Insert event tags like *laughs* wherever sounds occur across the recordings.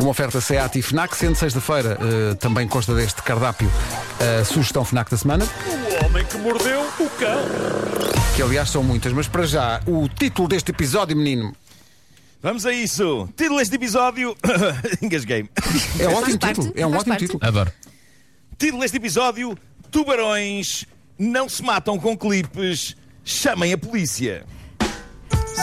Uma oferta SEAT e FNAC, sendo sexta-feira, eh, também consta deste cardápio a sugestão FNAC da semana, O homem que mordeu o cão. que aliás são muitas, mas para já, o título deste episódio, menino, Vamos a isso. Título deste episódio. *coughs* Engasguei-me. é um ótimo parte, título. É um faz ótimo parte. título. Adoro. Título deste episódio: Tubarões não se matam com clipes. Chamem a polícia.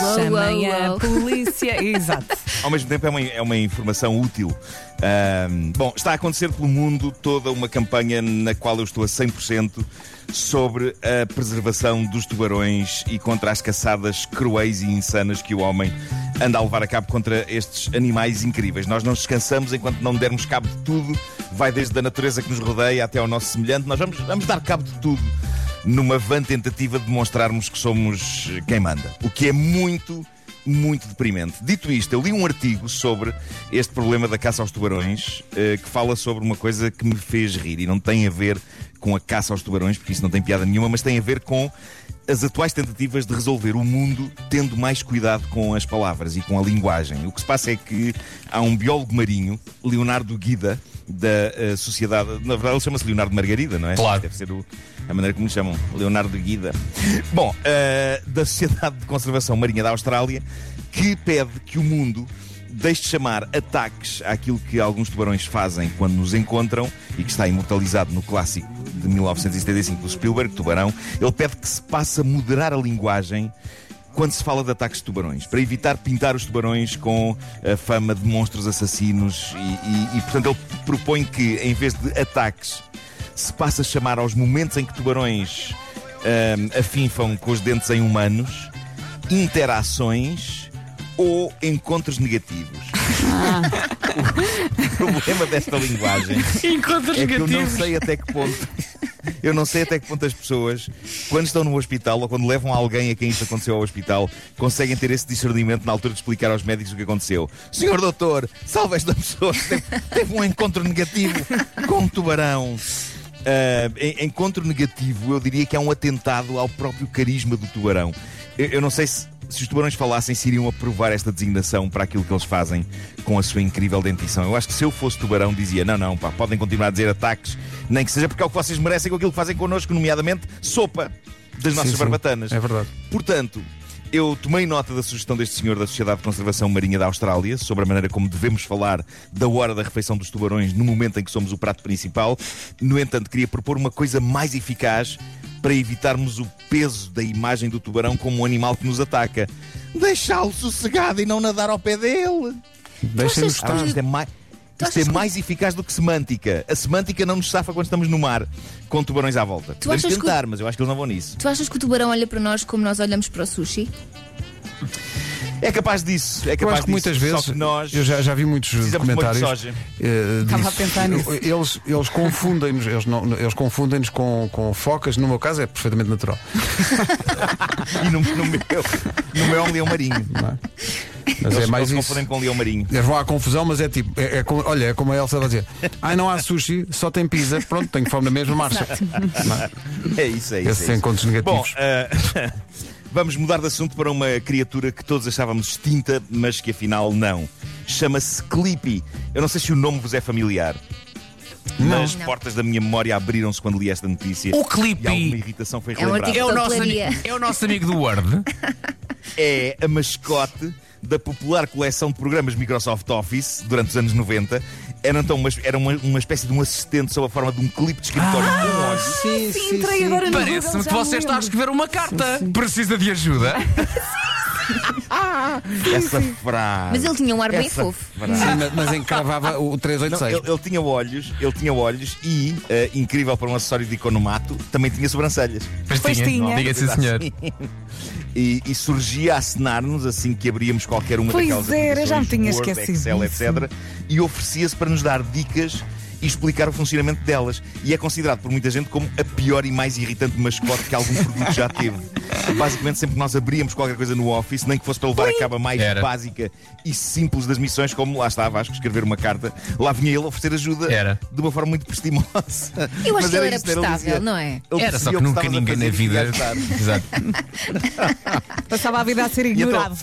Uou, Chamem a uou. polícia. *laughs* Exato. Ao mesmo tempo, é uma, é uma informação útil. Ahm, bom, está a acontecer pelo mundo toda uma campanha na qual eu estou a 100% sobre a preservação dos tubarões e contra as caçadas cruéis e insanas que o homem anda a levar a cabo contra estes animais incríveis. Nós não descansamos enquanto não dermos cabo de tudo, vai desde a natureza que nos rodeia até ao nosso semelhante. Nós vamos, vamos dar cabo de tudo numa vã tentativa de demonstrarmos que somos quem manda. O que é muito, muito deprimente. Dito isto, eu li um artigo sobre este problema da caça aos tubarões eh, que fala sobre uma coisa que me fez rir e não tem a ver com a caça aos tubarões, porque isso não tem piada nenhuma, mas tem a ver com as atuais tentativas de resolver o mundo tendo mais cuidado com as palavras e com a linguagem. O que se passa é que há um biólogo marinho, Leonardo Guida, da eh, Sociedade. Na verdade, ele chama-se Leonardo Margarida, não é? Claro. Deve ser o- a maneira como lhe chamam. Leonardo Guida. Bom, eh, da Sociedade de Conservação Marinha da Austrália, que pede que o mundo deixe de chamar ataques àquilo que alguns tubarões fazem quando nos encontram e que está imortalizado no clássico de 1975 do Spielberg, Tubarão. Ele pede que se passe a moderar a linguagem quando se fala de ataques de tubarões, para evitar pintar os tubarões com a fama de monstros assassinos e, e- e, portanto ele propõe que em vez de ataques se passe a chamar aos momentos em que tubarões ahm, afinfam com os dentes em humanos interações ou encontros negativos. *laughs* o problema desta linguagem Encontros é que eu não sei até que ponto. Eu não sei até que ponto as pessoas, quando estão no hospital ou quando levam alguém a quem isto aconteceu ao hospital, conseguem ter esse discernimento na altura de explicar aos médicos o que aconteceu. Senhor doutor, salve esta pessoa que teve, teve um encontro negativo com um tubarão. Ah, en- encontro negativo, eu diria que é um atentado ao próprio carisma do tubarão. Eu, eu não sei se, se os tubarões falassem, se iriam aprovar esta designação para aquilo que eles fazem com a sua incrível dentição. Eu acho que se eu fosse tubarão, dizia: não, não, pá, podem continuar a dizer ataques, nem que seja porque é o que vocês merecem com aquilo que fazem connosco, nomeadamente sopa das nossas sim. barbatanas. É verdade. Portanto, eu tomei nota da sugestão deste senhor da Sociedade de Conservação Marinha da Austrália sobre a maneira como devemos falar da hora da refeição dos tubarões no momento em que somos o prato principal. No entanto, queria propor uma coisa mais eficaz para evitarmos o peso da imagem do tubarão como um animal que nos ataca. Deixá-lo sossegado e não nadar ao pé dele. Ah, estar. isto é mais. Tu Isto é mais eficaz do que semântica. A semântica não nos safa quando estamos no mar com tubarões à volta. Podemos achas que tentar, mas eu acho que eles não vão nisso. Tu achas que o tubarão olha para nós como nós olhamos para o sushi? É capaz disso. É Eu capaz acho que muitas vezes, nós eu já, já vi muitos comentários. soja. eh, Estava a pensar nisso. *laughs* Eles, eles confundem-nos, eles, não- eles confundem-nos com, com focas, no meu caso é perfeitamente natural. *laughs* E no, no meu, no meu é um leão marinho. não é? Mas Eles, é mais eles isso. confundem com um leão marinho. Eles vão à confusão, mas é tipo, é, é como- olha, é como a Elsa vai dizer: ai, não há sushi, só tem pizza, pronto, tenho fome na mesma marcha. Não é? É isso, é isso. Esses é isso. encontros Bom, negativos. *laughs* vamos mudar de assunto para uma criatura que todos achávamos extinta, mas que afinal não. Chama-se Clippy. Eu não sei se o nome vos é familiar. Mas Não. portas da minha memória abriram-se quando li esta notícia. O E alguma Clippy irritação foi É um relembrada. é o, nosso é o nosso amigo do Word. *laughs* é a mascote da popular coleção de programas Microsoft Office durante os anos 90. Era então uma, era uma, uma espécie de um assistente sob a forma de um clipe de escritório com olhos. Sim, Sim, entrei agora no Google, Parece-me que você está a escrever uma carta. Precisa de ajuda. *laughs* Essa frase. Mas ele tinha um ar bem Essa fofo. frase. Sim, mas- mas encravava o Não, 386. ele, ele tinha olhos, ele tinha olhos e, eh, incrível para um acessório de economato, também tinha sobrancelhas. Mas Pois tinha. Diga sim, senhor. E, e surgia a acenar-nos assim que abríamos qualquer uma Pois daquelas era, já me tinha Word, esquecido Excel, disso. etc. E oferecia-se para nos dar dicas e explicar o funcionamento delas. E é considerado por muita gente como a pior e mais irritante mascote que algum produto já teve. Basicamente, sempre que nós abríamos qualquer coisa no Office, nem que fosse para levar a cabo a mais Era. básica e simples das missões, como lá estava, acho que escrever uma carta, lá vinha ele oferecer ajuda Era. de uma forma muito prestimosa. Eu acho Mas que ele era ele prestável, não é? ele Era só que nunca ninguém na vida. Exato. *laughs* Passava a vida a ser então- ignorado.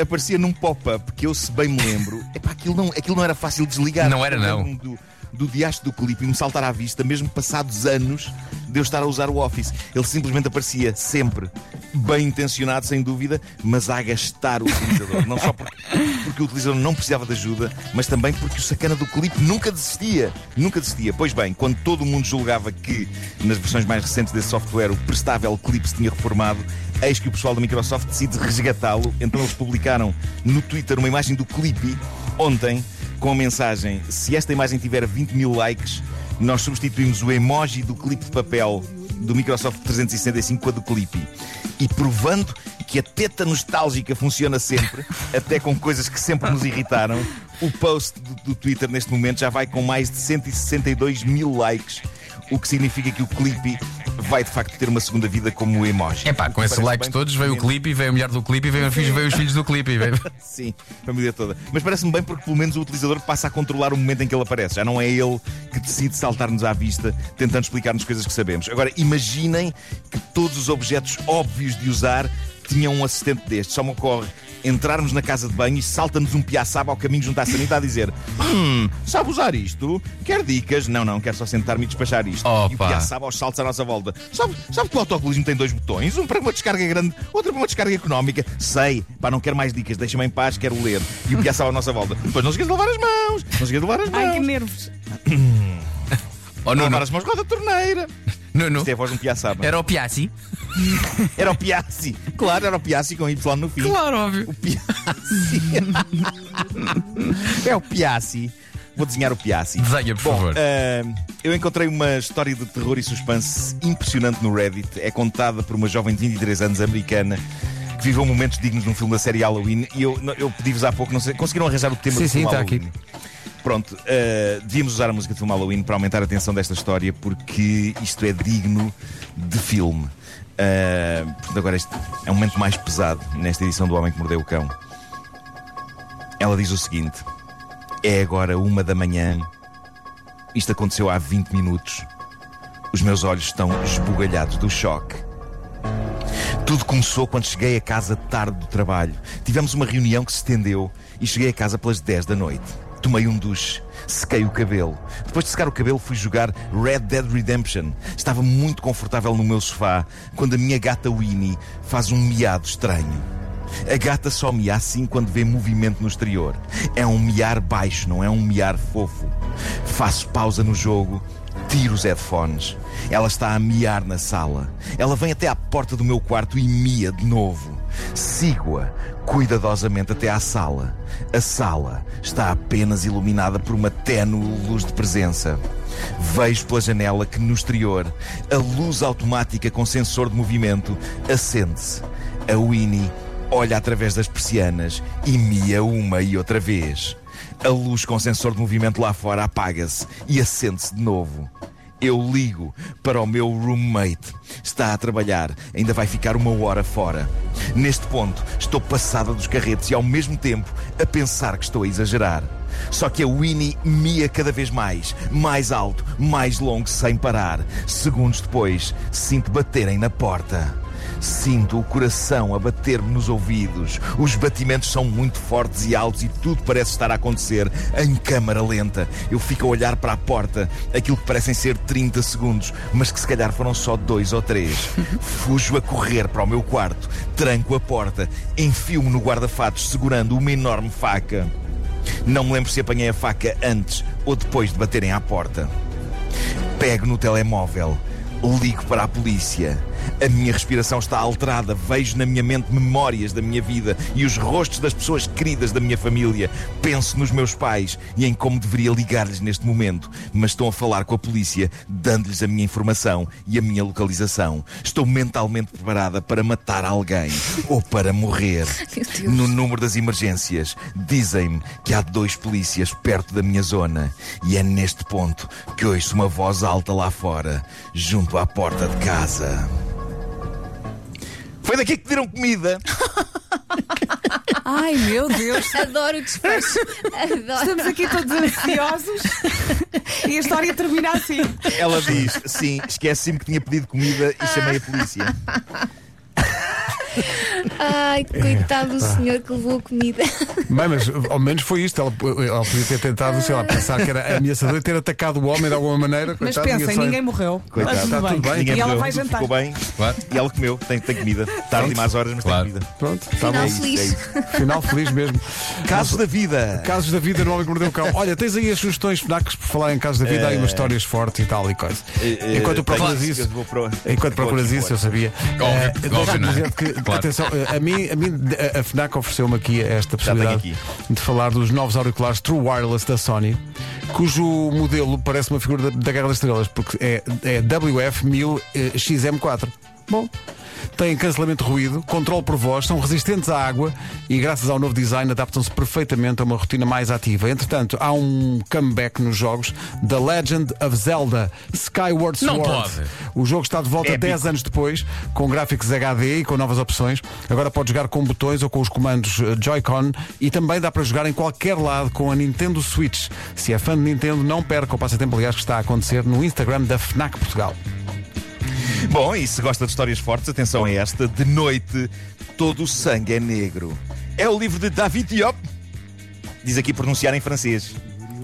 aparecia num pop-up que eu, se bem me lembro, epá, aquilo, não, aquilo não era fácil de desligar. Não era, não. Do, do diacho do clipe e me saltar à vista, mesmo passados anos de eu estar a usar o Office. Ele simplesmente aparecia sempre bem intencionado, sem dúvida, mas a agastar o utilizador. Não só porque, porque o utilizador não precisava de ajuda, mas também porque o sacana do clipe nunca desistia. Nunca desistia. Pois bem, quando todo o mundo julgava que, nas versões mais recentes desse software, o prestável clipe se tinha reformado, eis que o pessoal da Microsoft decide resgatá-lo. Então eles publicaram no Twitter uma imagem do clipe ontem com a mensagem: se esta imagem tiver 20 mil likes, nós substituímos o emoji do clipe de papel do Microsoft 365 com a do clipe. E provando que a teta nostálgica funciona sempre, *laughs* até com coisas que sempre nos irritaram, o post do, do Twitter neste momento já vai com mais de 162 mil likes, o que significa que o clipe vai de facto ter uma segunda vida como emoji. É pá, com esses likes todos veio o clipe, veio a mulher do clipe, veio, veio os filhos do clipe. Veio... *laughs* Sim, a família toda. Mas parece-me bem porque pelo menos o utilizador passa a controlar o momento em que ele aparece. Já não é ele que decide saltar-nos à vista, tentando explicar-nos coisas que sabemos. Agora, imaginem que todos os objetos óbvios de usar tinham um assistente destes. Só me ocorre entrarmos na casa de banho e salta-nos um piaçaba ao caminho junto à sanita a dizer Hum, sabe usar isto? Quer dicas? Não, não, quero só sentar-me e despachar isto. E o Opa. piaçaba aos saltos à nossa volta. Sabe, sabe que o autocolismo tem dois botões? Um para uma descarga grande, outro para uma descarga económica. Sei, pá, não quero mais dicas, deixa-me em paz, quero ler. E o piaçaba à nossa volta. Depois não se esqueça de lavar as mãos, não se esqueça de lavar as mãos. Ai, que nervos. *clears throat* Oh, Não Nuno, lavar as mãos, roda a torneira. Nuno, Isto é a voz de um piaçaba. era o Piazzi? *laughs* Era o Piassi. Claro, era o Piassi com Y no fim. Claro, óbvio. O Piassi. *laughs* é o Piassi. Vou desenhar o Piassi. Desenha, por Bom, favor. ah, eu encontrei uma história de terror e suspense impressionante no Reddit. É contada por uma jovem de 23 anos americana que viveu momentos dignos de um filme da série Halloween. E eu, eu pedi-vos há pouco, não sei, conseguiram arranjar o tema Sim, do filme sim, está Halloween? Pronto, uh, devíamos usar a música de filme Halloween para aumentar a atenção desta história porque isto é digno de filme. Uh, portanto, agora este é um momento mais pesado nesta edição do Homem que Mordeu o Cão. Ela diz o seguinte: É agora uma da manhã. Isto aconteceu há 20 minutos. Os meus olhos estão esbugalhados do choque. Tudo começou quando cheguei a casa tarde do trabalho. Tivemos uma reunião que se estendeu e cheguei a casa pelas 10 da noite. Tomei um duche, sequei o cabelo. Depois de secar o cabelo, fui jogar Red Dead Redemption. Estava muito confortável no meu sofá quando a minha gata Winnie faz um miado estranho. A gata só mia assim quando vê movimento no exterior. É um miar baixo, não é um miar fofo. Faço pausa no jogo Tiro os headphones. Ela está a miar na sala. Ela vem até à porta do meu quarto e mia de novo. Sigo-a cuidadosamente até à sala. A sala está apenas iluminada por uma ténue luz de presença. Vejo pela janela que no exterior a luz automática com sensor de movimento acende-se. A Winnie olha através das persianas e mia uma e outra vez. A luz com sensor de movimento lá fora apaga-se e acende-se de novo. Eu ligo para o meu roommate. Está a trabalhar, ainda vai ficar uma hora fora. Neste ponto, estou passada dos carretes e ao mesmo tempo a pensar que estou a exagerar. Só que a Winnie mia cada vez mais, mais alto, mais longo, sem parar. Segundos depois, sinto baterem na porta. Sinto o coração a bater-me nos ouvidos. Os batimentos são muito fortes e altos e tudo parece estar a acontecer em câmara lenta. Eu fico a olhar para a porta, aquilo que parecem ser 30 segundos, mas que se calhar foram só dois ou três. *laughs* Fujo a correr para o meu quarto, tranco a porta, enfio-me no guarda-fatos segurando uma enorme faca. Não me lembro se apanhei a faca antes ou depois de baterem à porta. Pego no telemóvel, ligo para a polícia. A minha respiração está alterada, vejo na minha mente memórias da minha vida e os rostos das pessoas queridas da minha família. Penso nos meus pais e em como deveria ligar-lhes neste momento, mas estou a falar com a polícia, dando-lhes a minha informação e a minha localização. Estou mentalmente preparada para matar alguém *laughs* ou para morrer. No número das emergências, dizem-me que há dois polícias perto da minha zona e é neste ponto que ouço uma voz alta lá fora, junto à porta de casa. Foi daqui que deram comida. Ai, meu Deus. Adoro o desfecho. Adoro. Estamos aqui todos ansiosos e a história termina assim. Ela diz: Sim, esqueci-me que tinha pedido comida e chamei a polícia. *laughs* Ai, coitado do senhor que levou a comida. *laughs* Bem, mas ao menos foi isto. Ela, ela podia ter tentado, sei lá, pensar que era ameaçador e ter atacado o homem de alguma maneira. Mas Coitado, pensem, só- ninguém morreu. Coitado. Está Está tudo bem. Ninguém E ela morreu, vai tudo jantar. ficou bem. Claro. E ela comeu, tem, tem comida. Tarde e más horas, mas Claro. tem comida. Pronto, está Final feliz. é. Final feliz mesmo. *laughs* Casos da vida. Casos da vida no Homem que Mordeu o Cão. Olha, tens aí as sugestões FNACs por falar em casos da vida, há aí umas histórias fortes e tal e coisa. Eh, Enquanto procuras tenho- isso. eu vou pro- Enquanto vou procuras aqui isso, eu sabia. Óbvio, Eh, óbvio, Deixa-me não é? dizer que, Claro. atenção, eh, a mim, a mim a FNAC ofereceu-me aqui esta possibilidade de falar dos novos auriculares True Wireless da Sony, cujo modelo parece uma figura da, da Guerra das Estrelas, porque é, é WF-1000XM4. Bom. Têm cancelamento de ruído, controle por voz, são resistentes à água e, graças ao novo design, adaptam-se perfeitamente a uma rotina mais ativa. Entretanto, há um comeback nos jogos The Legend of Zelda Skyward Não Sword. pode. O jogo está de volta Épico. 10 anos depois, com gráficos HD e com novas opções. Agora pode jogar com botões ou com os comandos eh, Joy-Con e também dá para jogar em qualquer lado com a Nintendo Switch. Se é fã de Nintendo, não perca o passatempo, aliás, que está a acontecer no Instagram da FNAC Portugal. Bom, e se gosta de histórias fortes, atenção a esta. De noite, todo o sangue é negro. É o livro de David Diop. Diz aqui pronunciar em francês.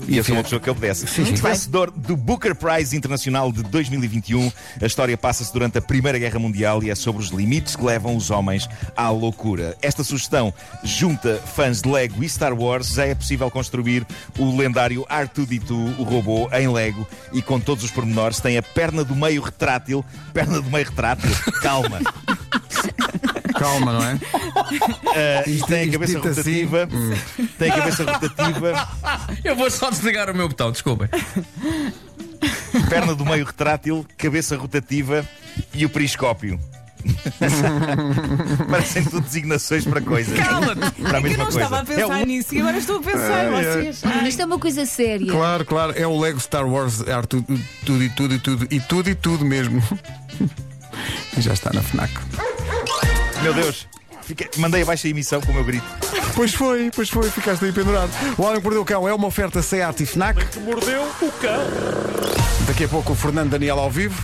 E eu sou uma pessoa que obedece. Vencedor do Booker Prize Internacional de 2021. A história passa-se durante a Primeira Guerra Mundial e é sobre os limites que levam os homens à loucura. Esta sugestão junta fãs de Lego e Star Wars. Já é possível construir o lendário R2D2, o robô, em Lego e com todos os pormenores. Tem a perna do meio retrátil. Perna do meio retrátil. Calma. *laughs* Calma, não é? Uh, e tem a isto cabeça dito assim, rotativa. Tem a cabeça rotativa. Eu vou só desligar o meu botão, desculpem. perna do meio retrátil, cabeça rotativa e o periscópio. *laughs* Parecem tudo designações para coisas. Cala-te! Para a Eu mesma não coisa. estava a É pensar o- nisso e agora estou a pensar. Ai, ai. Vocês. Mas isto é uma coisa séria. Claro, claro, é o Lego Star Wars R tudo, tudo e tudo e tudo e tudo e tudo mesmo. *laughs* E já está na FNAC. Meu Deus. Fica- Mandei abaixo a emissão com o meu grito. Pois foi, pois foi, ficaste aí pendurado. O Homem que Mordeu o Cão é uma oferta SEAT e FNAC. Que mordeu o cão. Daqui a pouco o Fernando Daniel ao vivo.